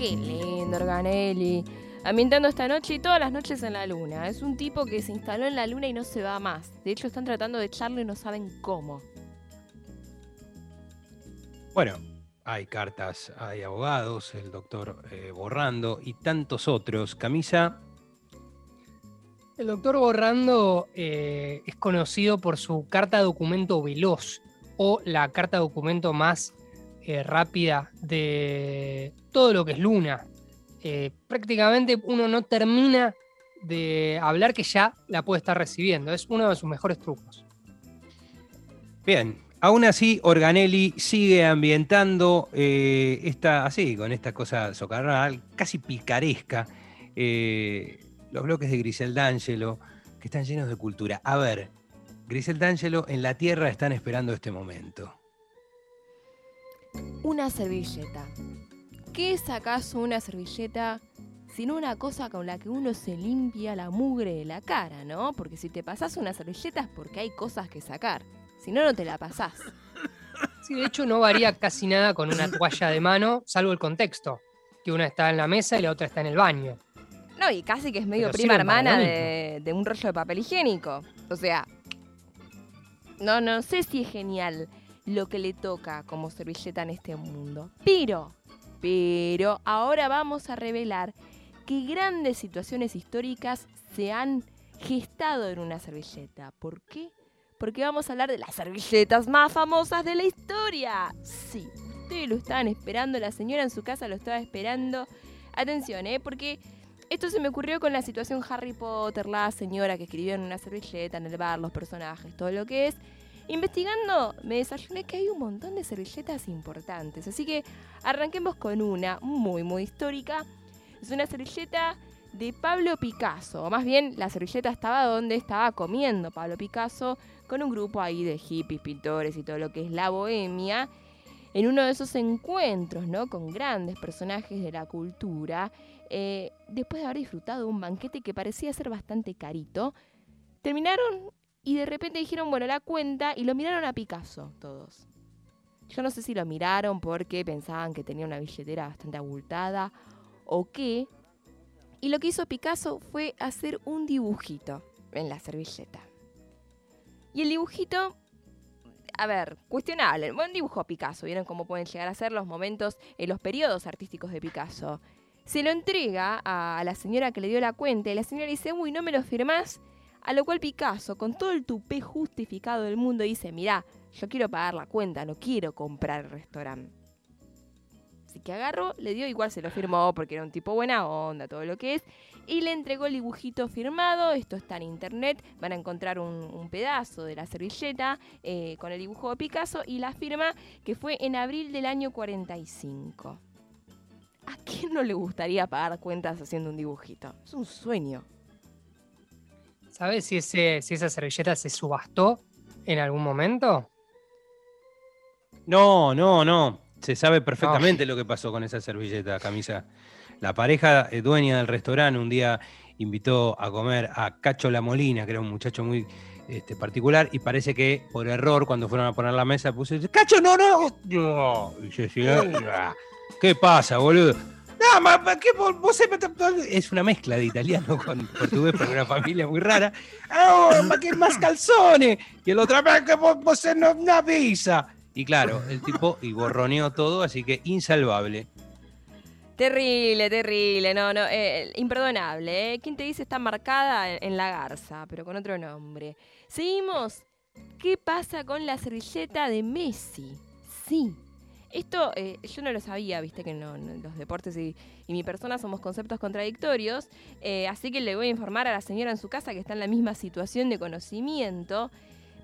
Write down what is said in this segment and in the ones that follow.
Qué lindo, Organelli. Ambientando esta noche y todas las noches en la luna. Es un tipo que se instaló en la luna y no se va más. De hecho, están tratando de echarlo y no saben cómo. Bueno, hay cartas, hay abogados, el doctor eh, Borrando y tantos otros. Camisa. El doctor Borrando eh, es conocido por su carta documento veloz o la carta documento más eh, rápida de todo lo que es Luna. prácticamente uno no termina de hablar que ya la puede estar recibiendo. Es uno de sus mejores trucos. Bien, Aún así, Organelli sigue ambientando eh, esta, así, con esta cosa socarral, casi picaresca, eh, los bloques de Grisel D'Angelo, que están llenos de cultura. A ver, Grisel D'Angelo, en la Tierra están esperando este momento. Una servilleta. ¿Qué es acaso una servilleta sino una cosa con la que uno se limpia la mugre de la cara, ¿no? Porque si te pasas una servilleta es porque hay cosas que sacar. Si no, no te la pasás. Sí, de hecho no varía casi nada con una toalla de mano, salvo el contexto. Que una está en la mesa y la otra está en el baño. No, y casi que es medio prima hermana de, de, un rollo de papel higiénico. O sea, no, no sé si es genial lo que le toca como servilleta en este mundo. Pero, pero, ahora vamos a revelar que grandes situaciones históricas se han gestado en una servilleta. ¿Por qué? porque vamos a hablar de las servilletas más famosas de la historia. Sí, ustedes lo estaban esperando, la señora en su casa lo estaba esperando. Atención, ¿eh? Porque esto se me ocurrió con la situación Harry Potter, la señora que escribió en una servilleta, en el bar, los personajes, todo lo que es. Investigando, me desayuné que hay un montón de servilletas importantes. Así que arranquemos con una muy, muy histórica. Es una servilleta de Pablo Picasso. O más bien, la servilleta estaba donde estaba comiendo Pablo Picasso con un grupo ahí de hippies, pintores y todo lo que es la bohemia, en uno de esos encuentros, ¿no? Con grandes personajes de la cultura, eh, después de haber disfrutado de un banquete que parecía ser bastante carito, terminaron y de repente dijeron, bueno, la cuenta, y lo miraron a Picasso todos. Yo no sé si lo miraron porque pensaban que tenía una billetera bastante abultada o qué. Y lo que hizo Picasso fue hacer un dibujito en la servilleta. Y el dibujito, a ver, cuestionable. Buen dibujo Picasso. Vieron cómo pueden llegar a ser los momentos, en los periodos artísticos de Picasso. Se lo entrega a la señora que le dio la cuenta y la señora dice, uy, no me lo firmás. A lo cual Picasso, con todo el tupé justificado del mundo, dice, mirá, yo quiero pagar la cuenta, no quiero comprar el restaurante. Así que agarró, le dio, igual se lo firmó porque era un tipo buena onda, todo lo que es y le entregó el dibujito firmado. Esto está en internet. Van a encontrar un, pedazo de la servilleta eh, con el dibujo de Picasso y la firma que fue en abril del año 45. ¿A quién no le gustaría pagar cuentas haciendo un dibujito? Es un sueño. ¿Sabes si, ese, si esa servilleta se subastó en algún momento? No, no, no. Se sabe perfectamente lo que pasó con esa servilleta, camisa. La pareja eh, dueña del restaurante un día invitó a comer a Cacho La Molina, que era un muchacho muy este, particular, y parece que por error, cuando fueron a poner la mesa, puso, ¡Cacho, no, no! ¿Qué pasa, boludo? No, ¿qué vos Es una mezcla de italiano con portugués, pero una familia muy rara. ¡Oh, qué más calzones! Y el otro, que vos, vos no, no avisa! Y claro, el tipo y borroneó todo, así que insalvable. Terrible, terrible, no, no, eh, imperdonable. ¿eh? ¿Quién te dice está marcada en la garza, pero con otro nombre? Seguimos. ¿Qué pasa con la servilleta de Messi? Sí. Esto eh, yo no lo sabía, viste que los deportes y, mi persona somos conceptos contradictorios, eh, así que le voy a informar a la señora en su casa que está en la misma situación de conocimiento.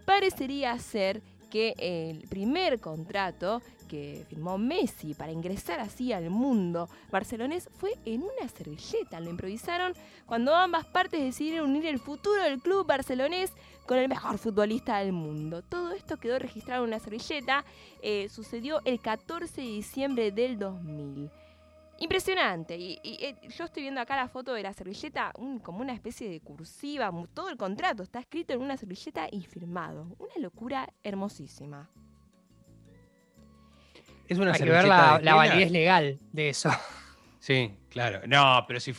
Parecería ser el primer contrato que firmó Messi para ingresar así al mundo barcelonés fue en una servilleta. Lo improvisaron cuando ambas partes decidieron unir el futuro del club barcelonés con el mejor futbolista del mundo. Todo esto quedó registrado en una servilleta. Eh, sucedió el 14 de diciembre del 2000. Impresionante. Y, eh, yo estoy viendo acá la foto de la servilleta como una especie de cursiva. Todo el contrato está escrito en una servilleta y firmado. Una locura hermosísima. Es una Hay que ver la, validez legal de eso. Sí, claro. No, pero si,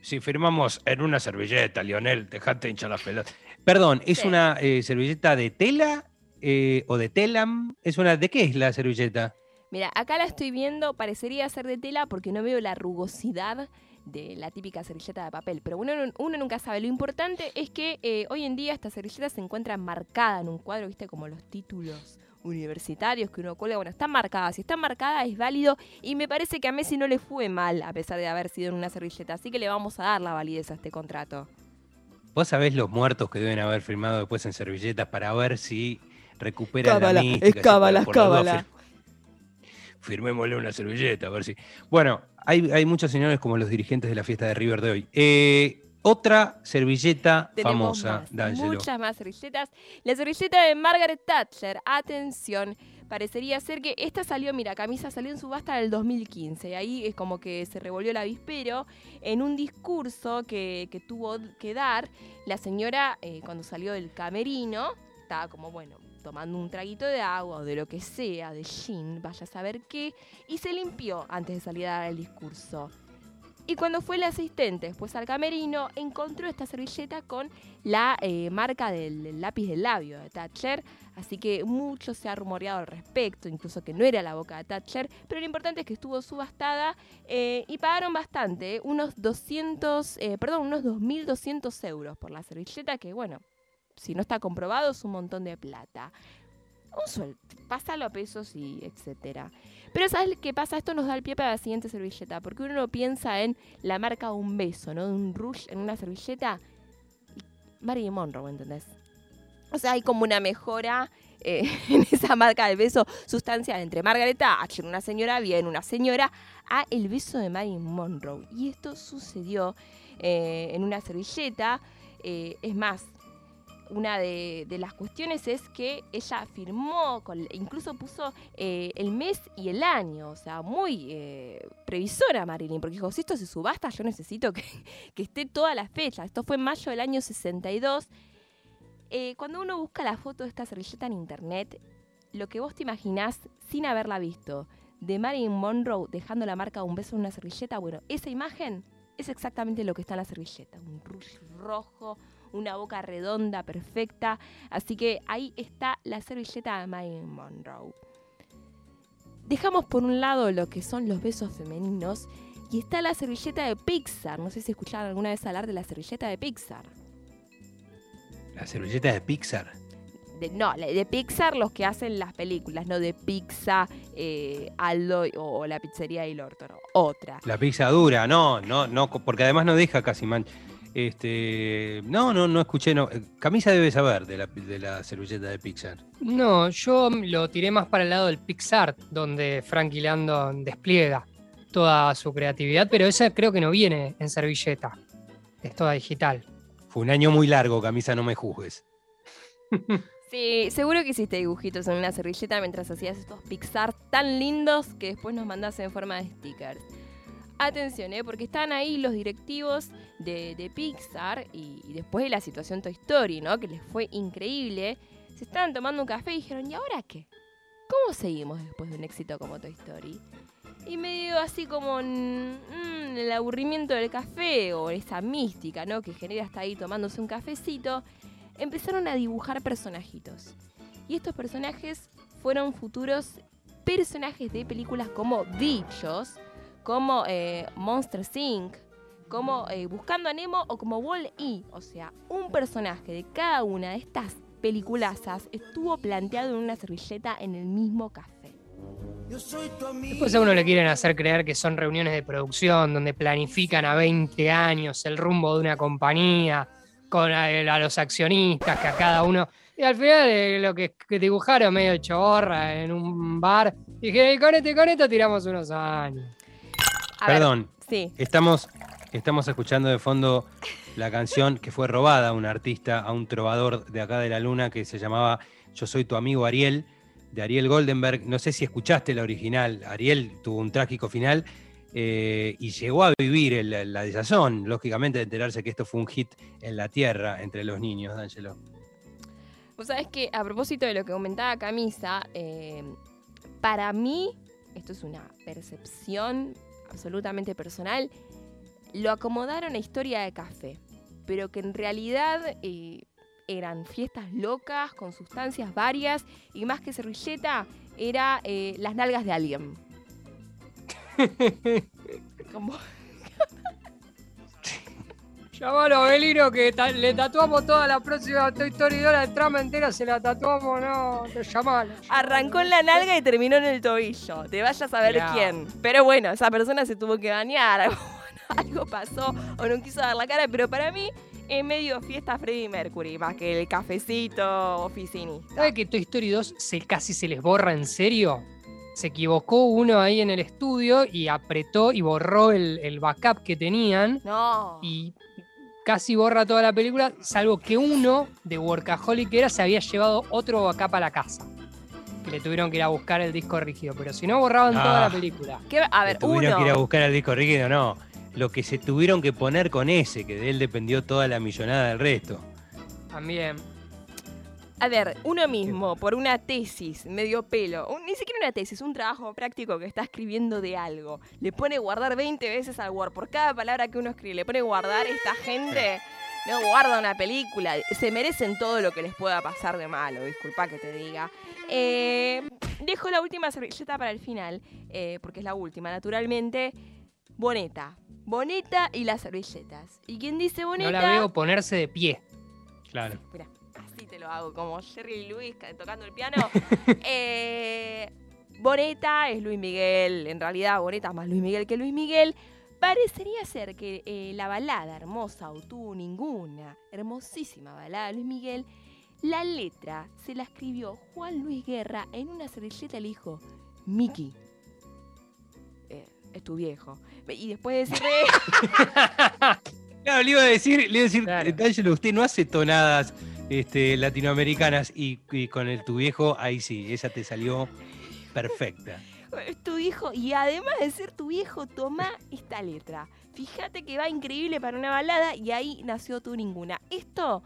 si firmamos en una servilleta, Lionel, dejate hinchar la pelota. Perdón, ¿es una eh, servilleta de tela eh, o de telam? ¿Es una, ¿De qué es la servilleta? Mira, acá la estoy viendo, parecería ser de tela porque no veo la rugosidad de la típica servilleta de papel. Pero uno, uno nunca sabe. Lo importante es que eh, hoy en día esta servilleta se encuentra marcada en un cuadro, viste, como los títulos universitarios que uno cuelga. Bueno, está marcada. Si está marcada es válido y me parece que a Messi no le fue mal a pesar de haber sido en una servilleta. Así que le vamos a dar la validez a este contrato. ¿Vos sabés los muertos que deben haber firmado después en servilletas para ver si recupera la mística? Es cábala, cábala firmémosle una servilleta, a ver si. Bueno, hay, hay muchos señores como los dirigentes de la fiesta de River de hoy. Eh, otra servilleta famosa, más, Muchas más servilletas. La servilleta de Margaret Thatcher, atención, parecería ser que esta salió, mira, camisa salió en subasta en el 2015. Ahí es como que se revolvió el avispero en un discurso que, tuvo que dar la señora eh, cuando salió del camerino. Estaba como, bueno, tomando un traguito de agua o de lo que sea, de gin, vaya a saber qué, y se limpió antes de salir a dar el discurso. Y cuando fue el asistente después al camerino, encontró esta servilleta con la eh, marca del, lápiz del labio de Thatcher. Así que mucho se ha rumoreado al respecto, incluso que no era la boca de Thatcher. Pero lo importante es que estuvo subastada eh, y pagaron bastante, unos 200, eh, perdón, unos 2.200 euros por la servilleta, que bueno, si no está comprobado, es un montón de plata. Un sueldo, pásalo a pesos y etcétera. Pero ¿sabes qué pasa? Esto nos da el pie para la siguiente servilleta, porque uno no piensa en la marca un beso, ¿no? De un rush en una servilleta. Marilyn Monroe, ¿entendés? O sea, hay como una mejora eh, en esa marca del beso sustancial entre Margaret Thatcher, una señora bien, una señora, a el beso de Marilyn Monroe. Y esto sucedió eh, en una servilleta. Eh, es más, una de, las cuestiones es que ella firmó, incluso puso eh, el mes y el año, o sea, muy eh, previsora Marilyn, porque dijo, si esto se subasta, yo necesito que, esté toda la fecha. Esto fue en mayo del año 62. Eh, cuando uno busca la foto de esta servilleta en internet, lo que vos te imaginás sin haberla visto, de Marilyn Monroe dejando la marca de un beso en una servilleta, bueno, esa imagen es exactamente lo que está en la servilleta, un rush rojo, una boca redonda, perfecta. Así que ahí está la servilleta de Marilyn Monroe. Dejamos por un lado lo que son los besos femeninos y está la servilleta de Pixar. No sé si escucharon alguna vez hablar de la servilleta de Pixar. ¿La servilleta de Pixar? no, de Pixar los que hacen las películas, no de pizza, eh, Aldo o, la pizzería del orto, no, otra. La pizza dura, no, no, no, porque además no deja casi mancha. Este, no, no, no escuché. No. Camisa debe saber de la, de la servilleta de Pixar. No, yo lo tiré más para el lado del Pixar, donde Frankie Landon despliega toda su creatividad, pero esa creo que no viene en servilleta. Es toda digital. Fue un año muy largo, Camisa, no me juzgues. Sí, seguro que hiciste dibujitos en una servilleta mientras hacías estos Pixar tan lindos que después nos mandas en forma de stickers. Atención, ¿eh? porque están ahí los directivos de, Pixar y, después de la situación Toy Story, ¿no? Que les fue increíble. Se estaban tomando un café y dijeron, ¿y ahora qué? ¿Cómo seguimos después de un éxito como Toy Story? Y medio así como mm, el aburrimiento del café o esa mística, ¿no? Que genera hasta ahí tomándose un cafecito, empezaron a dibujar personajitos. Y estos personajes fueron futuros personajes de películas como Bichos, como eh, Monster Inc., como eh, Buscando a Nemo o como Wall-E. O sea, un personaje de cada una de estas peliculazas estuvo planteado en una servilleta en el mismo café. Después a uno le quieren hacer creer que son reuniones de producción donde planifican a 20 años el rumbo de una compañía con eh, a, los accionistas, que a cada uno... Y al final lo que, dibujaron medio chorra en un bar, dije, con, este, con esto tiramos unos años. Perdón. sí. Estamos, estamos escuchando de fondo la canción que fue robada a un artista, a un trovador de acá de la luna que se llamaba Yo soy tu amigo Ariel, de Ariel Goldenberg. No sé si escuchaste la original. Ariel tuvo un trágico final eh, y llegó a vivir la desazón, lógicamente, de enterarse que esto fue un hit en la tierra entre los niños, D'Angelo. Vos sabés que a propósito de lo que comentaba Camisa, eh, para mí, esto es una percepción absolutamente personal, lo acomodaron a historia de café, pero que en realidad eh, eran fiestas locas con sustancias varias y más que servilleta era eh, las nalgas de alguien. Como- Llamalo a Belino que ta- le tatuamos toda la próxima Toy Story 2, la trama entera se la tatuamos, no, te llamalo. Arrancó en la nalga y terminó en el tobillo. Te vayas a ver Mirá. quién. Pero bueno, esa persona se tuvo que bañar. Algo, pasó o no quiso dar la cara. Pero para mí es medio fiesta Freddie Mercury, más que el cafecito oficinista. ¿Sabe que Toy Story 2 se, casi se les borra en serio? Se equivocó uno ahí en el estudio y apretó y borró el, el backup que tenían No. y casi borra toda la película, salvo que uno de Workaholic que era se había llevado otro backup a la casa. Que le tuvieron que ir a buscar el disco rígido, pero si no borraban toda la Ah. película. ¿Qué- a ver, tuvieron uno. que ir a buscar al disco rígido, no. Lo que se tuvieron que poner con ese, que de él dependió toda la millonada del resto. También. A ver, uno mismo, por una tesis, medio pelo, un- ni siquiera una tesis, un trabajo práctico que está escribiendo de algo, le pone guardar 20 veces al Word. Por cada palabra que uno escribe, le pone guardar, esta gente no guarda una película. Se merecen todo lo que les pueda pasar de malo, disculpa que te diga. Eh, dejo la última servilleta para el final, eh, porque es la última, naturalmente. Boneta. Boneta y las servilletas. ¿Y quién dice boneta? No la veo ponerse de pie. Claro. Mira, así te lo hago, como Jerry ca- tocando el piano. Eh, Boneta es Luis Miguel, en realidad Boneta es más Luis Miguel que Luis Miguel. Parecería ser que eh, la balada hermosa o tú ninguna, hermosísima balada de Luis Miguel, la letra se la escribió Juan Luis Guerra en una servilleta le dijo, Miki, eh, es tu viejo. Y después de decirle... Claro, le iba a decir, le iba a decir, Claro. D'Angelo, usted no hace tonadas este, latinoamericanas y, con el tu viejo, ahí sí, esa te salió perfecta. Tu hijo y además de ser tu viejo, toma esta letra. Fíjate que va increíble para una balada y ahí nació tú ninguna. Esto,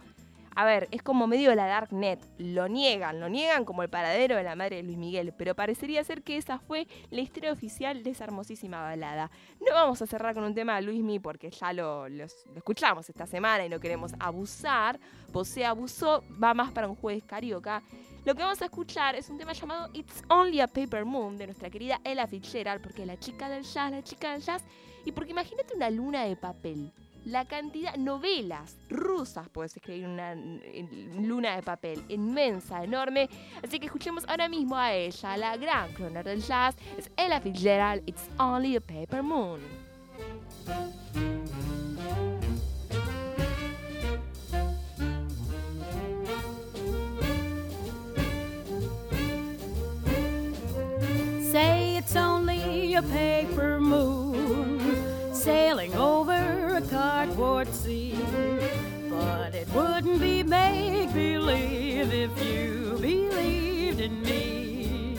a ver, es como medio la Darknet. Lo niegan, lo niegan como el paradero de la madre de Luis Miguel, pero parecería ser que esa fue la historia oficial de esa hermosísima balada. No vamos a cerrar con un tema de Luis Mi porque ya lo, escuchamos esta semana y no queremos abusar. Posee abusó, va más para un jueves carioca. Lo que vamos a escuchar es un tema llamado It's Only a Paper Moon de nuestra querida Ella Fitzgerald, porque la chica del jazz, la chica del jazz, y porque imagínate una luna de papel. La cantidad, novelas rusas puedes escribir una luna de papel, inmensa, enorme. Así que escuchemos ahora mismo a ella, la gran cloner del jazz, es Ella Fitzgerald, It's Only a Paper Moon. Say it's only a paper moon sailing over a cardboard sea. But it wouldn't be make believe if you believed in me.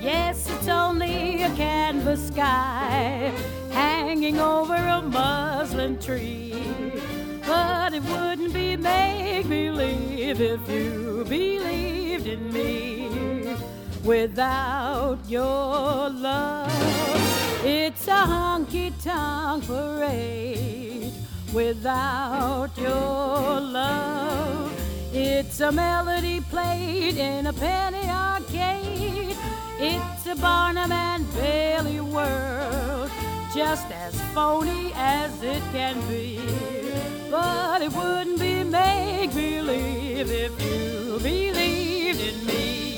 Yes, it's only a canvas sky hanging over a muslin tree. But it wouldn't be make believe if you believed in me. Without your love, it's a honky tonk parade. Without your love, it's a melody played in a penny arcade. It's a Barnum and Bailey world, just as phony as it can be. But it wouldn't be make believe if you believed in me.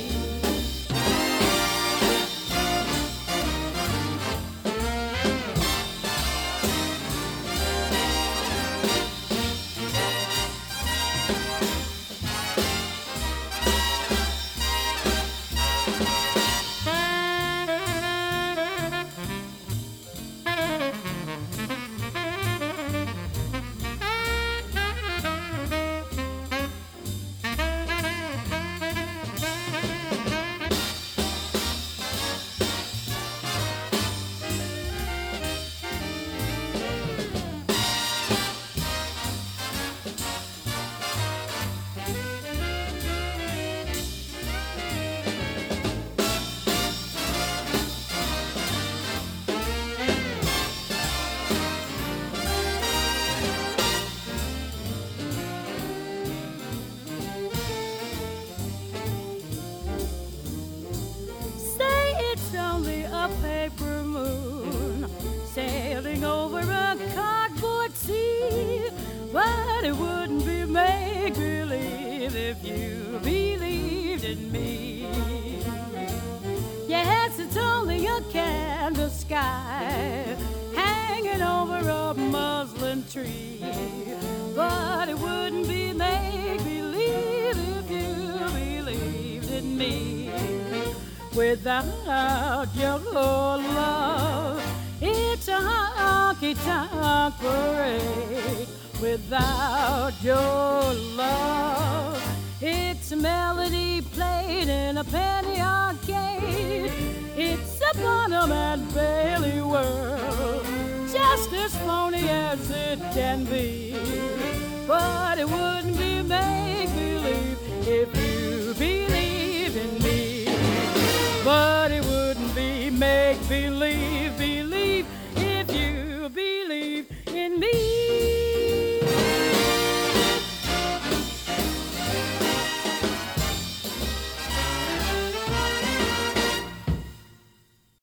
A canvas sky hanging over a muslin tree. But it wouldn't be make believe if you believed in me. Without your love, it's a honky tonk parade. Without your love, it's a melody played in a penny arcade. And Bailey world, just as phony as it can be. But it wouldn't be you